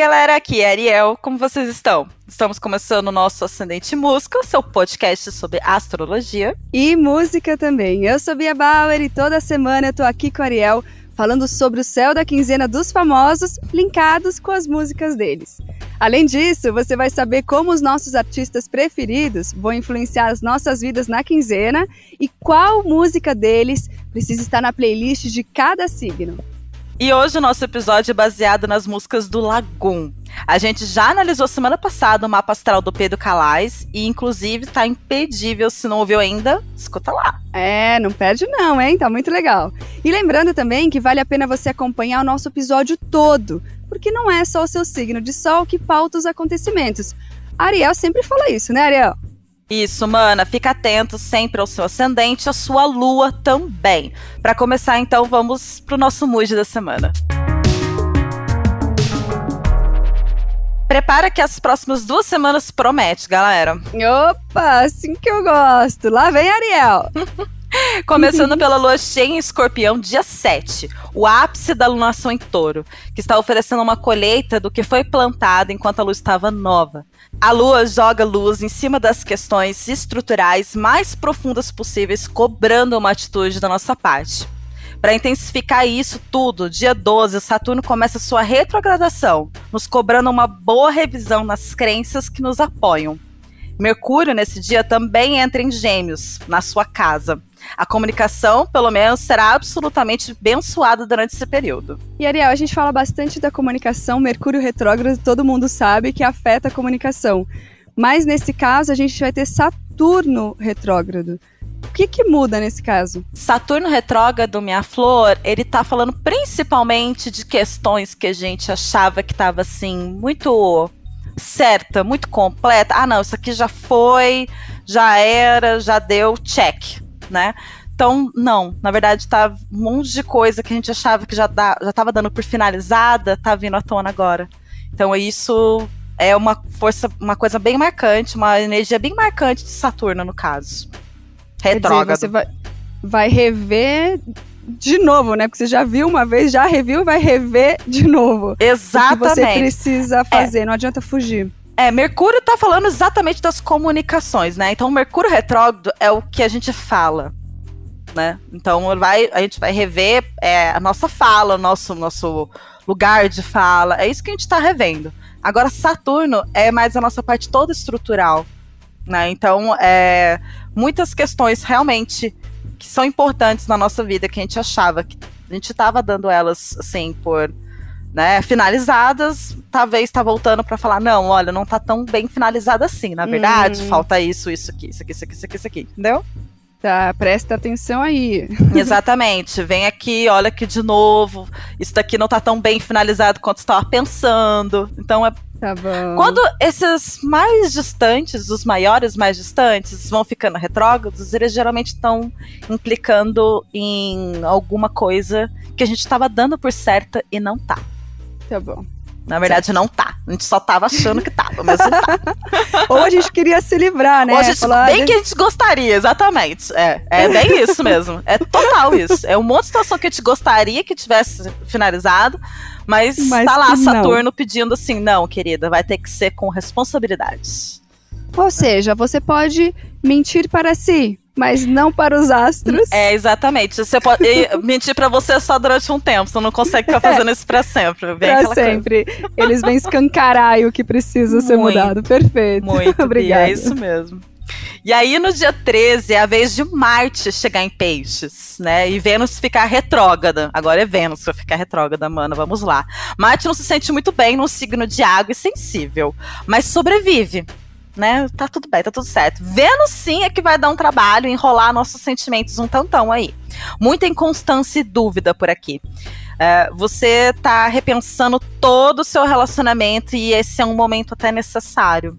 galera, aqui é Ariel. Como vocês estão? Estamos começando o nosso Ascendente Música, seu podcast sobre astrologia. E música também. Eu sou Bia Bauer e toda semana eu tô aqui com a Ariel falando sobre o céu da quinzena dos famosos, linkados com as músicas deles. Além disso, você vai saber como os nossos artistas preferidos vão influenciar as nossas vidas na quinzena e qual música deles precisa estar na playlist de cada signo. E hoje o nosso episódio é baseado nas músicas do Lagoon. A gente já analisou semana passada o mapa astral do Pedro Calais e, inclusive, tá impedível. Se não ouviu ainda, escuta lá. É, não perde não, hein? Tá muito legal. E lembrando também que vale a pena você acompanhar o nosso episódio todo, porque não é só o seu signo de sol que pauta os acontecimentos. Ariel sempre fala isso, né, Ariel? Isso, mana, fica atento sempre ao seu ascendente, à sua lua também. Para começar, então, vamos pro nosso mood da semana. Prepara que as próximas duas semanas promete, galera. Opa, assim que eu gosto. Lá vem Ariel. Começando pela lua cheia em escorpião, dia 7, o ápice da lunação em touro, que está oferecendo uma colheita do que foi plantado enquanto a lua estava nova. A lua joga luz em cima das questões estruturais mais profundas possíveis, cobrando uma atitude da nossa parte. Para intensificar isso tudo, dia 12, Saturno começa sua retrogradação, nos cobrando uma boa revisão nas crenças que nos apoiam. Mercúrio, nesse dia, também entra em Gêmeos, na sua casa. A comunicação, pelo menos, será absolutamente abençoada durante esse período. E Ariel, a gente fala bastante da comunicação, Mercúrio retrógrado, todo mundo sabe que afeta a comunicação. Mas nesse caso, a gente vai ter Saturno retrógrado. O que, que muda nesse caso? Saturno retrógrado, minha flor, ele tá falando principalmente de questões que a gente achava que tava assim, muito certa, muito completa. Ah, não, isso aqui já foi, já era, já deu, check, né? Então, não, na verdade tá um monte de coisa que a gente achava que já, dá, já tava dando por finalizada, tá vindo à tona agora. Então, isso é uma força, uma coisa bem marcante, uma energia bem marcante de Saturno, no caso. Retrógrado. Dizer, você vai, vai rever de novo, né? Porque você já viu uma vez, já reviu, vai rever de novo. Exatamente. O que você precisa fazer, é. não adianta fugir. É, Mercúrio tá falando exatamente das comunicacações, né? Então, Mercúrio retrógrado é o que a gente fala, né? Então, vai, a gente vai rever é, a nossa fala, o nosso, nosso lugar de fala. É isso que a gente tá revendo. Agora, Saturno é mais a nossa parte toda estrutural, né? Então, é, muitas questões realmente que são importantes na nossa vida, que a gente achava que a gente estava dando elas assim por né, finalizadas, talvez está voltando para falar, não, olha, não está tão bem finalizada assim, na verdade, hum. falta isso, isso aqui, isso aqui, isso aqui, isso aqui, isso aqui, entendeu? Tá, presta atenção aí. Exatamente. Vem aqui, olha aqui de novo. Isso daqui não tá tão bem finalizado quanto estava pensando. Então é Tá bom. Quando esses mais distantes, os maiores mais distantes, vão ficando retrógrados, eles geralmente estão implicando em alguma coisa que a gente estava dando por certa e não tá. Tá bom. Na verdade, certo. não tá. A gente só tava achando que tava, mas não tá. Ou a gente queria se livrar, né? Ou a gente, Falar, bem que a gente gostaria, exatamente. É, é bem isso mesmo. É total isso. É um monte de situação que a gente gostaria que tivesse finalizado, mas, mas tá lá Saturno não. pedindo assim: não, querida, vai ter que ser com responsabilidades. Ou seja, você pode mentir para si, mas não para os astros. É, exatamente. Você pode mentir para você só durante um tempo, você não consegue ficar fazendo é. isso para sempre. Para sempre. Coisa. Eles vêm escancarar o que precisa muito, ser mudado. Perfeito. Muito, Obrigada. é isso mesmo. E aí, no dia 13, é a vez de Marte chegar em peixes, né? E Vênus ficar retrógrada. Agora é Vênus que vai ficar retrógrada, mana. Vamos lá. Marte não se sente muito bem num signo de água e sensível, mas sobrevive. Né? Tá tudo bem, tá tudo certo. Vênus sim é que vai dar um trabalho, enrolar nossos sentimentos um tantão aí. Muita inconstância e dúvida por aqui. Uh, você tá repensando todo o seu relacionamento e esse é um momento até necessário.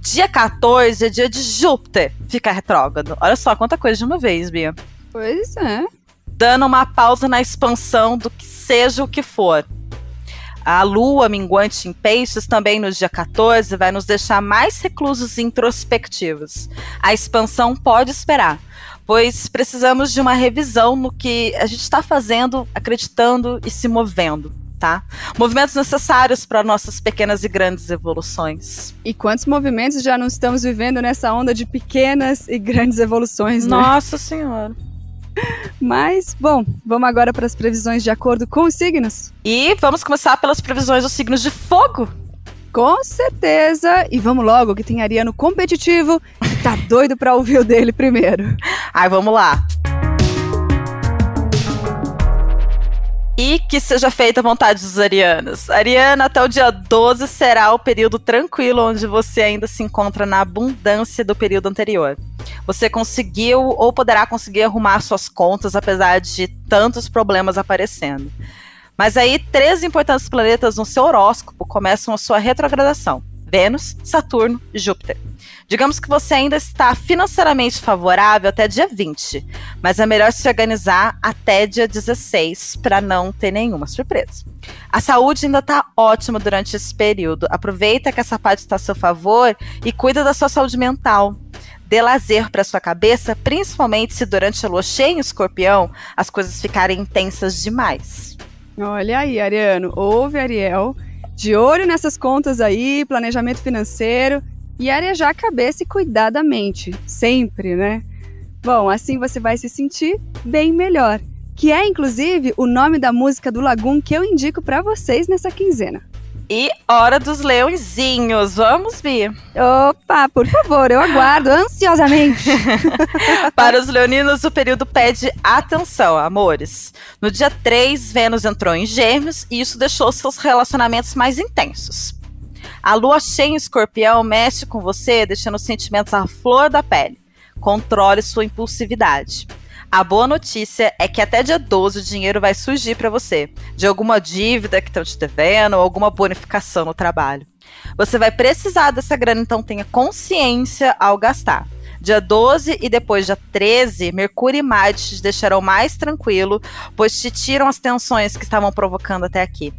Dia 14 é dia de Júpiter ficar retrógrado. Olha só quanta coisa de uma vez, Bia. Pois é. Dando uma pausa na expansão do que seja o que for. A lua minguante em peixes também no dia 14 vai nos deixar mais reclusos e introspectivos. A expansão pode esperar, pois precisamos de uma revisão no que a gente está fazendo, acreditando e se movendo. tá? Movimentos necessários para nossas pequenas e grandes evoluções. E quantos movimentos já não estamos vivendo nessa onda de pequenas e grandes evoluções, né? Nossa Senhora. Mas, bom, vamos agora para as previsões de acordo com os signos? E vamos começar pelas previsões dos signos de fogo. Com certeza! E vamos logo, que tem Ariano competitivo. Tá doido para ouvir o dele primeiro. Ai, vamos lá. E que seja feita a vontade dos arianos. Ariana, até o dia 12 será o período tranquilo onde você ainda se encontra na abundância do período anterior. Você conseguiu ou poderá conseguir arrumar suas contas apesar de tantos problemas aparecendo. Mas aí, três importantes planetas no seu horóscopo começam a sua retrogradação: Vênus, Saturno e Júpiter. Digamos que você ainda está financeiramente favorável até dia 20, mas é melhor se organizar até dia 16 para não ter nenhuma surpresa. A saúde ainda está ótima durante esse período. Aproveita que essa parte está a seu favor e cuida da sua saúde mental. Dê lazer para sua cabeça, principalmente se durante a lua cheia em escorpião as coisas ficarem intensas demais. Olha aí, Ariano, ouve Ariel, de olho nessas contas aí, planejamento financeiro e arejar a cabeça e cuidar da mente, sempre, né? Bom, assim você vai se sentir bem melhor, que é inclusive o nome da música do Lagoon que eu indico para vocês nessa quinzena. E hora dos leõezinhos, vamos, Bi? Opa, por favor, eu aguardo ansiosamente. Para os leoninos, o período pede atenção, amores. No dia 3, Vênus entrou em Gêmeos e isso deixou seus relacionamentos mais intensos. A lua cheia em escorpião mexe com você, deixando os sentimentos à flor da pele. Controle sua impulsividade. A boa notícia é que até dia 12 o dinheiro vai surgir para você, de alguma dívida que estão te devendo ou alguma bonificação no trabalho. Você vai precisar dessa grana, então tenha consciência ao gastar. Dia 12 e depois dia 13, Mercúrio e Marte te deixarão mais tranquilo, pois te tiram as tensões que estavam provocando até aqui.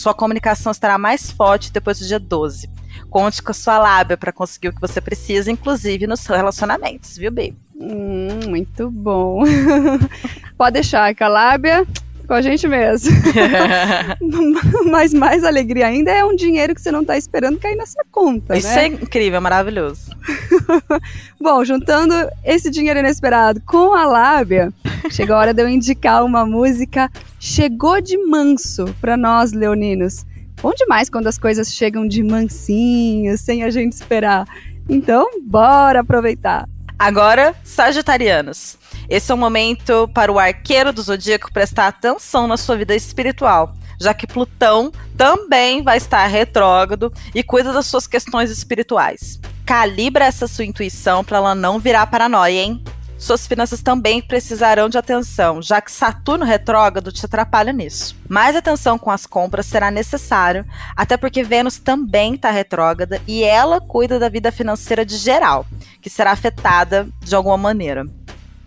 Sua comunicação estará mais forte depois do dia 12. Conte com a sua lábia para conseguir o que você precisa, inclusive nos seus relacionamentos, viu, baby? Hum, muito bom. Pode deixar que a lábia com a gente mesmo. Mas mais alegria ainda é um dinheiro que você não está esperando cair na sua conta. Isso né? é incrível, maravilhoso. Bom, juntando esse dinheiro inesperado com a lábia, chegou a hora de eu indicar uma música Chegou de Manso para nós, leoninos. Bom demais quando as coisas chegam de mansinho, sem a gente esperar. Então, bora aproveitar. Agora, Sagitarianos. Esse é o momento para o arqueiro do zodíaco prestar atenção na sua vida espiritual, já que Plutão também vai estar retrógrado e cuida das suas questões espirituais. Calibra essa sua intuição para ela não virar paranoia, hein? Suas finanças também precisarão de atenção, já que Saturno retrógrado te atrapalha nisso. Mais atenção com as compras será necessário, até porque Vênus também está retrógrada e ela cuida da vida financeira de geral, que será afetada de alguma maneira.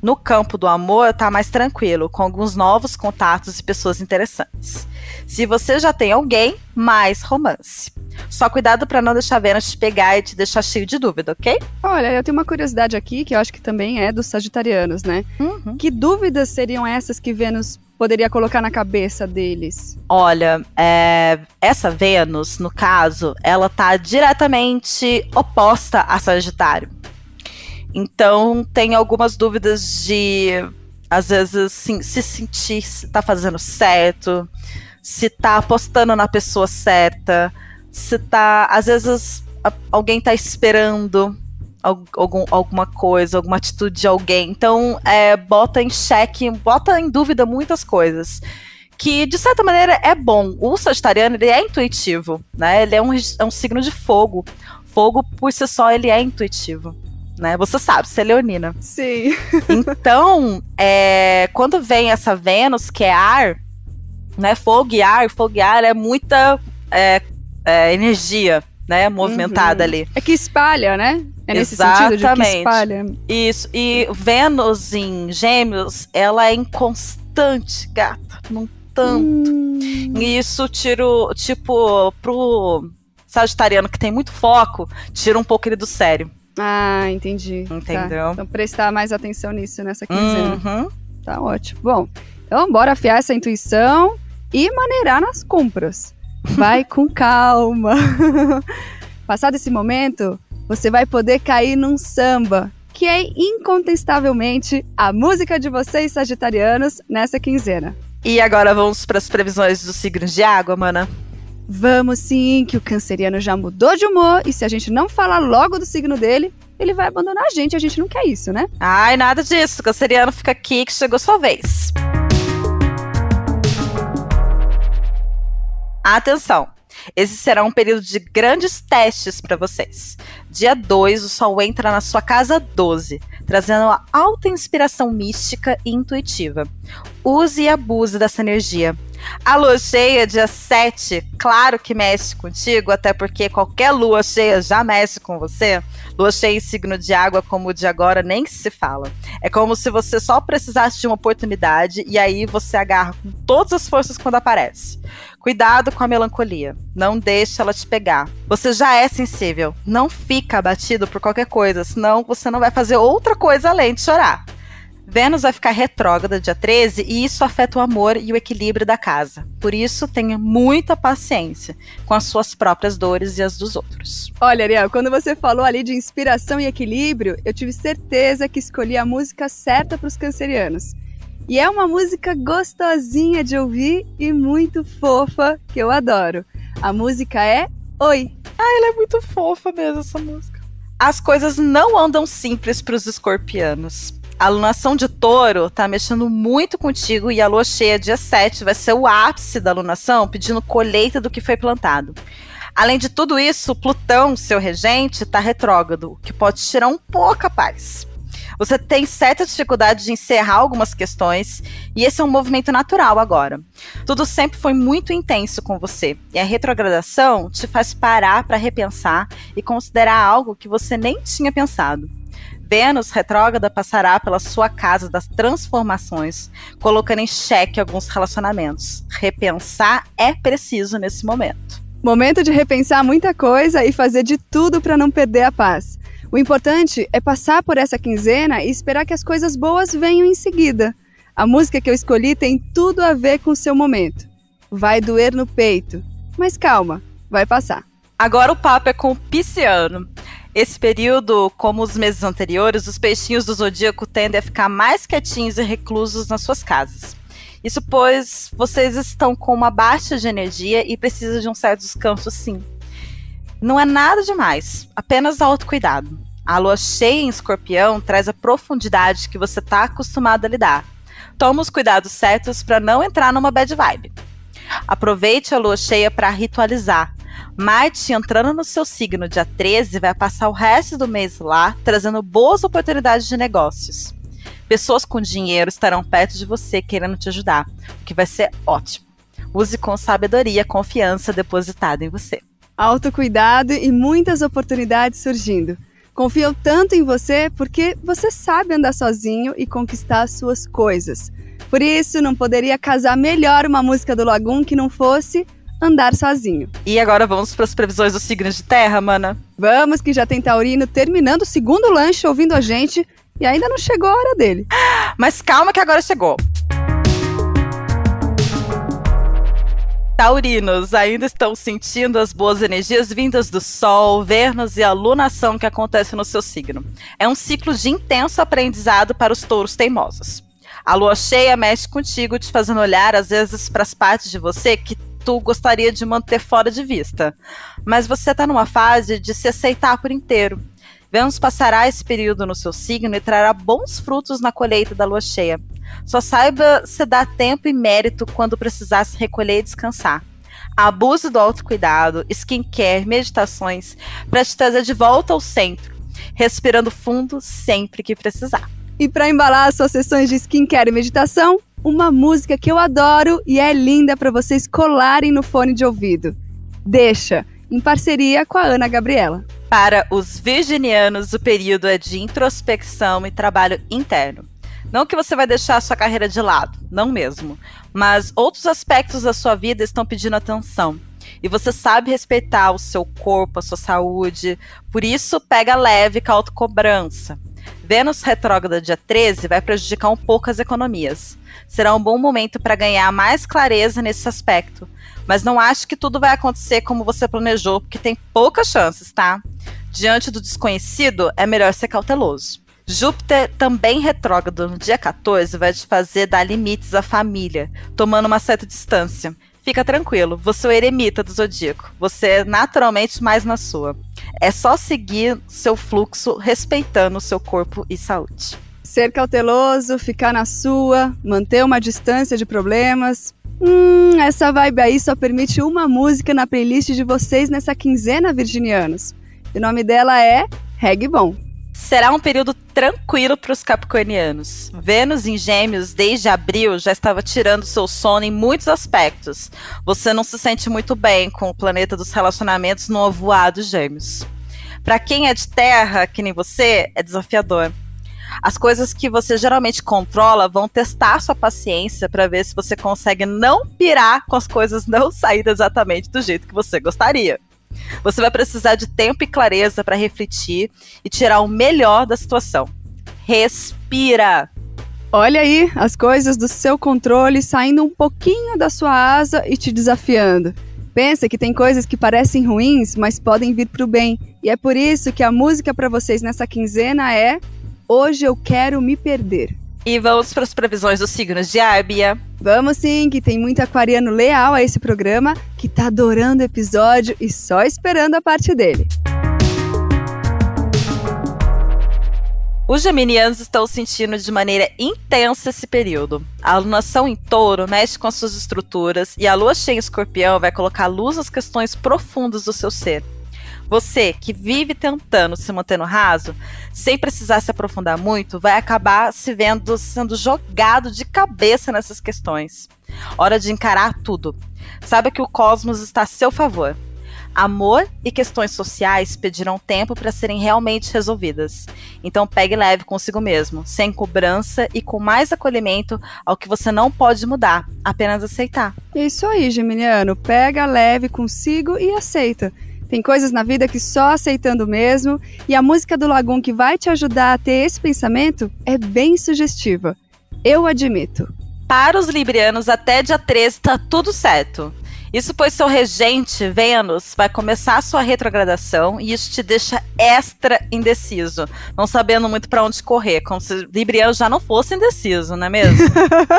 No campo do amor, está mais tranquilo, com alguns novos contatos e pessoas interessantes. Se você já tem alguém, mais romance. Só cuidado para não deixar a Vênus te pegar e te deixar cheio de dúvida, ok? Olha, eu tenho uma curiosidade aqui que eu acho que também é dos sagitarianos, né? Uhum. Que dúvidas seriam essas que Vênus poderia colocar na cabeça deles? Olha, é, essa Vênus, no caso, ela tá diretamente oposta a Sagitário. Então, tem algumas dúvidas de, às vezes, assim, se sentir se tá fazendo certo, se tá apostando na pessoa certa, se tá. Às vezes, alguém tá esperando algum, alguma coisa, alguma atitude de alguém. Então, é, bota em xeque, bota em dúvida muitas coisas. Que, de certa maneira, é bom. O sagitariano, ele é intuitivo, né? Ele é um, é um signo de fogo. Fogo, por si só, ele é intuitivo né? Você sabe, você é leonina. Sim. Então, é, quando vem essa Vênus, que é ar, né? Fogo e ar, fogo e ar é muita é, é, energia, né? Movimentada uhum. ali. É que espalha, né? É nesse Exatamente. sentido de que espalha. Isso. E Vênus em Gêmeos, ela é inconstante, gata. Não tanto. Hum. E isso tiro, tipo, pro sagitariano que tem muito foco, tira um pouco ele do sério. Ah, entendi. Tá. Entendeu? Então prestar mais atenção nisso nessa quinzena. Uhum. Tá ótimo. Bom, então bora afiar essa intuição e maneirar nas compras. Vai com calma. Passado esse momento, você vai poder cair num samba, que é incontestavelmente a música de vocês sagitarianos nessa quinzena. E agora vamos para as previsões dos signos de água, mana? Vamos sim, que o canceriano já mudou de humor e se a gente não falar logo do signo dele, ele vai abandonar a gente. A gente não quer isso, né? Ai, nada disso. O canceriano fica aqui que chegou sua vez. Atenção! Esse será um período de grandes testes para vocês. Dia 2, o Sol entra na sua casa 12, trazendo uma alta inspiração mística e intuitiva. Use e abuse dessa energia. A lua cheia, dia 7, claro que mexe contigo, até porque qualquer lua cheia já mexe com você. Lua cheia em signo de água, como o de agora, nem se fala. É como se você só precisasse de uma oportunidade e aí você agarra com todas as forças quando aparece. Cuidado com a melancolia. Não deixe ela te pegar. Você já é sensível. Não fica abatido por qualquer coisa, senão você não vai fazer outra coisa além de chorar. Vênus vai ficar retrógrada dia 13 e isso afeta o amor e o equilíbrio da casa. Por isso, tenha muita paciência com as suas próprias dores e as dos outros. Olha, Ariel, quando você falou ali de inspiração e equilíbrio, eu tive certeza que escolhi a música certa para os cancerianos. E é uma música gostosinha de ouvir e muito fofa, que eu adoro. A música é Oi. Ah, ela é muito fofa mesmo, essa música. As coisas não andam simples para os escorpianos. A alunação de touro tá mexendo muito contigo e a lua cheia dia 7 vai ser o ápice da alunação, pedindo colheita do que foi plantado. Além de tudo isso, Plutão, seu regente, está retrógrado, que pode tirar um pouco a paz. Você tem certa dificuldade de encerrar algumas questões, e esse é um movimento natural agora. Tudo sempre foi muito intenso com você, e a retrogradação te faz parar para repensar e considerar algo que você nem tinha pensado. Vênus retrógrada passará pela sua casa das transformações, colocando em xeque alguns relacionamentos. Repensar é preciso nesse momento. Momento de repensar muita coisa e fazer de tudo para não perder a paz. O importante é passar por essa quinzena e esperar que as coisas boas venham em seguida. A música que eu escolhi tem tudo a ver com o seu momento. Vai doer no peito, mas calma, vai passar. Agora o papo é com o pisciano. Esse período, como os meses anteriores, os peixinhos do zodíaco tendem a ficar mais quietinhos e reclusos nas suas casas. Isso pois vocês estão com uma baixa de energia e precisam de um certo descanso sim. Não é nada demais, apenas autocuidado. A lua cheia em escorpião traz a profundidade que você está acostumado a lidar. Toma os cuidados certos para não entrar numa bad vibe. Aproveite a lua cheia para ritualizar. Marte entrando no seu signo dia 13 vai passar o resto do mês lá, trazendo boas oportunidades de negócios. Pessoas com dinheiro estarão perto de você querendo te ajudar, o que vai ser ótimo. Use com sabedoria a confiança depositada em você autocuidado e muitas oportunidades surgindo. Confiam tanto em você porque você sabe andar sozinho e conquistar as suas coisas. Por isso, não poderia casar melhor uma música do Lagum que não fosse andar sozinho. E agora vamos para as previsões dos signos de terra, mana? Vamos, que já tem Taurino terminando o segundo lanche ouvindo a gente e ainda não chegou a hora dele. Mas calma que agora chegou. Taurinos ainda estão sentindo as boas energias vindas do Sol, Vênus e a lunação que acontece no seu signo. É um ciclo de intenso aprendizado para os touros teimosos. A lua cheia mexe contigo, te fazendo olhar às vezes para as partes de você que tu gostaria de manter fora de vista. Mas você está numa fase de se aceitar por inteiro. Vênus passará esse período no seu signo e trará bons frutos na colheita da lua cheia. Só saiba se dar tempo e mérito quando precisar se recolher e descansar. Abuso do autocuidado, skincare, meditações, para te trazer de volta ao centro, respirando fundo sempre que precisar. E para embalar as suas sessões de skincare e meditação, uma música que eu adoro e é linda para vocês colarem no fone de ouvido. Deixa, em parceria com a Ana Gabriela. Para os virginianos, o período é de introspecção e trabalho interno. Não que você vai deixar a sua carreira de lado, não mesmo. Mas outros aspectos da sua vida estão pedindo atenção. E você sabe respeitar o seu corpo, a sua saúde. Por isso, pega leve com a autocobrança. Vênus retrógrada dia 13 vai prejudicar um pouco as economias. Será um bom momento para ganhar mais clareza nesse aspecto. Mas não acho que tudo vai acontecer como você planejou, porque tem poucas chances, tá? Diante do desconhecido, é melhor ser cauteloso. Júpiter, também retrógrado no dia 14, vai te fazer dar limites à família, tomando uma certa distância. Fica tranquilo, você é o eremita do zodíaco. Você é naturalmente mais na sua. É só seguir seu fluxo, respeitando o seu corpo e saúde. Ser cauteloso, ficar na sua, manter uma distância de problemas. Hum, essa vibe aí só permite uma música na playlist de vocês nessa quinzena, virginianos. O nome dela é Reg Bom será um período tranquilo para os capricornianos. Vênus em Gêmeos, desde abril, já estava tirando seu sono em muitos aspectos. Você não se sente muito bem com o planeta dos relacionamentos no avoado Gêmeos. Para quem é de terra, que nem você, é desafiador. As coisas que você geralmente controla vão testar sua paciência para ver se você consegue não pirar com as coisas não saindo exatamente do jeito que você gostaria. Você vai precisar de tempo e clareza para refletir e tirar o melhor da situação. Respira! Olha aí as coisas do seu controle saindo um pouquinho da sua asa e te desafiando. Pensa que tem coisas que parecem ruins, mas podem vir para o bem. E é por isso que a música para vocês nessa quinzena é Hoje eu quero me perder. E vamos para as previsões dos signos de Árbia. Vamos sim, que tem muito aquariano leal a esse programa, que tá adorando o episódio e só esperando a parte dele. Os geminianos estão sentindo de maneira intensa esse período. A alunação em touro mexe com as suas estruturas e a lua cheia em escorpião vai colocar luz às questões profundas do seu ser. Você que vive tentando se manter no raso, sem precisar se aprofundar muito, vai acabar se vendo sendo jogado de cabeça nessas questões. Hora de encarar tudo. Saiba que o cosmos está a seu favor. Amor e questões sociais pedirão tempo para serem realmente resolvidas. Então pegue leve consigo mesmo, sem cobrança e com mais acolhimento ao que você não pode mudar, apenas aceitar. Isso aí, Geminiano. Pega leve consigo e aceita. Tem coisas na vida que só aceitando mesmo, e a música do Lagoon que vai te ajudar a ter esse pensamento é bem sugestiva. Eu admito. Para os librianos, até dia 13 tá tudo certo. Isso pois seu regente, Vênus, vai começar a sua retrogradação e isso te deixa extra indeciso, não sabendo muito para onde correr, como se Libriano já não fosse indeciso, não é mesmo?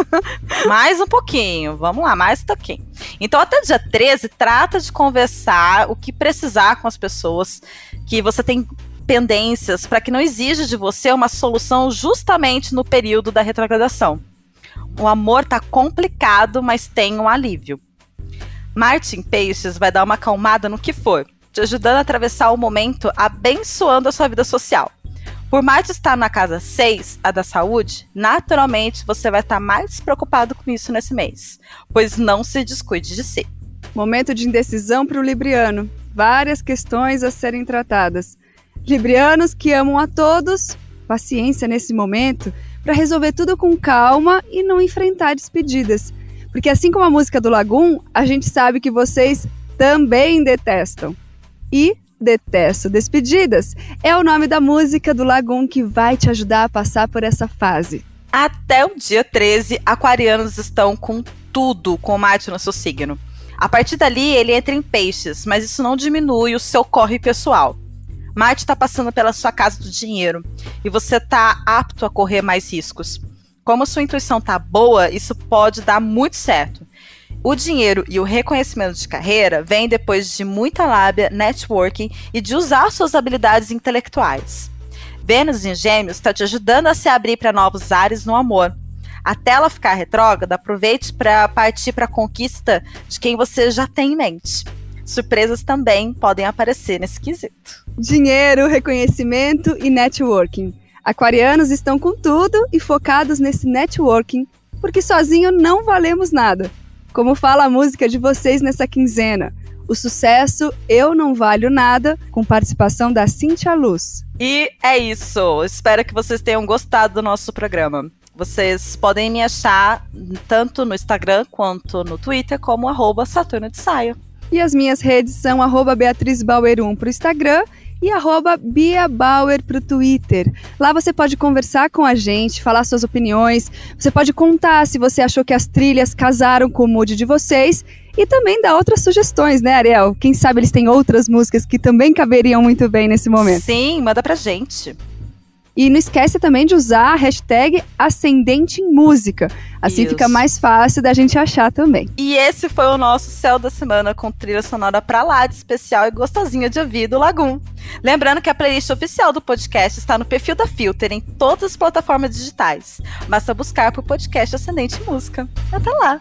mais um pouquinho, vamos lá, mais um pouquinho. Então, até dia 13, trata de conversar o que precisar com as pessoas que você tem pendências para que não exija de você uma solução justamente no período da retrogradação. O amor tá complicado, mas tem um alívio. Martin Peixes vai dar uma acalmada no que for, te ajudando a atravessar o momento abençoando a sua vida social. Por Marte estar na casa 6, a da saúde, naturalmente você vai estar mais preocupado com isso nesse mês, pois não se descuide de si. Momento de indecisão para o Libriano. Várias questões a serem tratadas. Librianos que amam a todos, paciência nesse momento para resolver tudo com calma e não enfrentar despedidas porque assim como a música do Lagoon, a gente sabe que vocês também detestam. E Detesto Despedidas é o nome da música do Lagoon que vai te ajudar a passar por essa fase. Até o dia 13, aquarianos estão com tudo com Marte no seu signo. A partir dali, ele entra em peixes, mas isso não diminui o seu corre pessoal. Marte está passando pela sua casa do dinheiro e você está apto a correr mais riscos como sua intuição tá boa, isso pode dar muito certo. O dinheiro e o reconhecimento de carreira vem depois de muita lábia, networking e de usar suas habilidades intelectuais. Vênus em Gêmeos está te ajudando a se abrir para novos ares no amor. Até ela ficar retrógrada, aproveite para partir para a conquista de quem você já tem em mente. Surpresas também podem aparecer nesse quesito. Dinheiro, reconhecimento e networking. Aquarianos estão com tudo e focados nesse networking, porque sozinho não valemos nada. Como fala a música de vocês nessa quinzena, o sucesso Eu Não Valho Nada, com participação da Cintia Luz. E é isso. Espero que vocês tenham gostado do nosso programa. Vocês podem me achar tanto no Instagram quanto no Twitter como arroba Saturno de Saia. E as minhas redes são arroba Beatriz Bauer 1 para o Instagram e arroba Bia Bauer pro Twitter. Lá você pode conversar com a gente, falar suas opiniões, você pode contar se você achou que as trilhas casaram com o mood de vocês e também dar outras sugestões, né, Ariel? Quem sabe eles têm outras músicas que também caberiam muito bem nesse momento. Sim, manda pra gente. E não esquece também de usar a hashtag Ascendente em Música. Assim Isso. fica mais fácil da gente achar também. E esse foi o nosso Céu da Semana com trilha sonora pra lá de especial e gostosinha de ouvir do Lagum. Lembrando que a playlist oficial do podcast está no perfil da Filter em todas as plataformas digitais. Basta buscar por podcast Ascendente em Música. Até lá!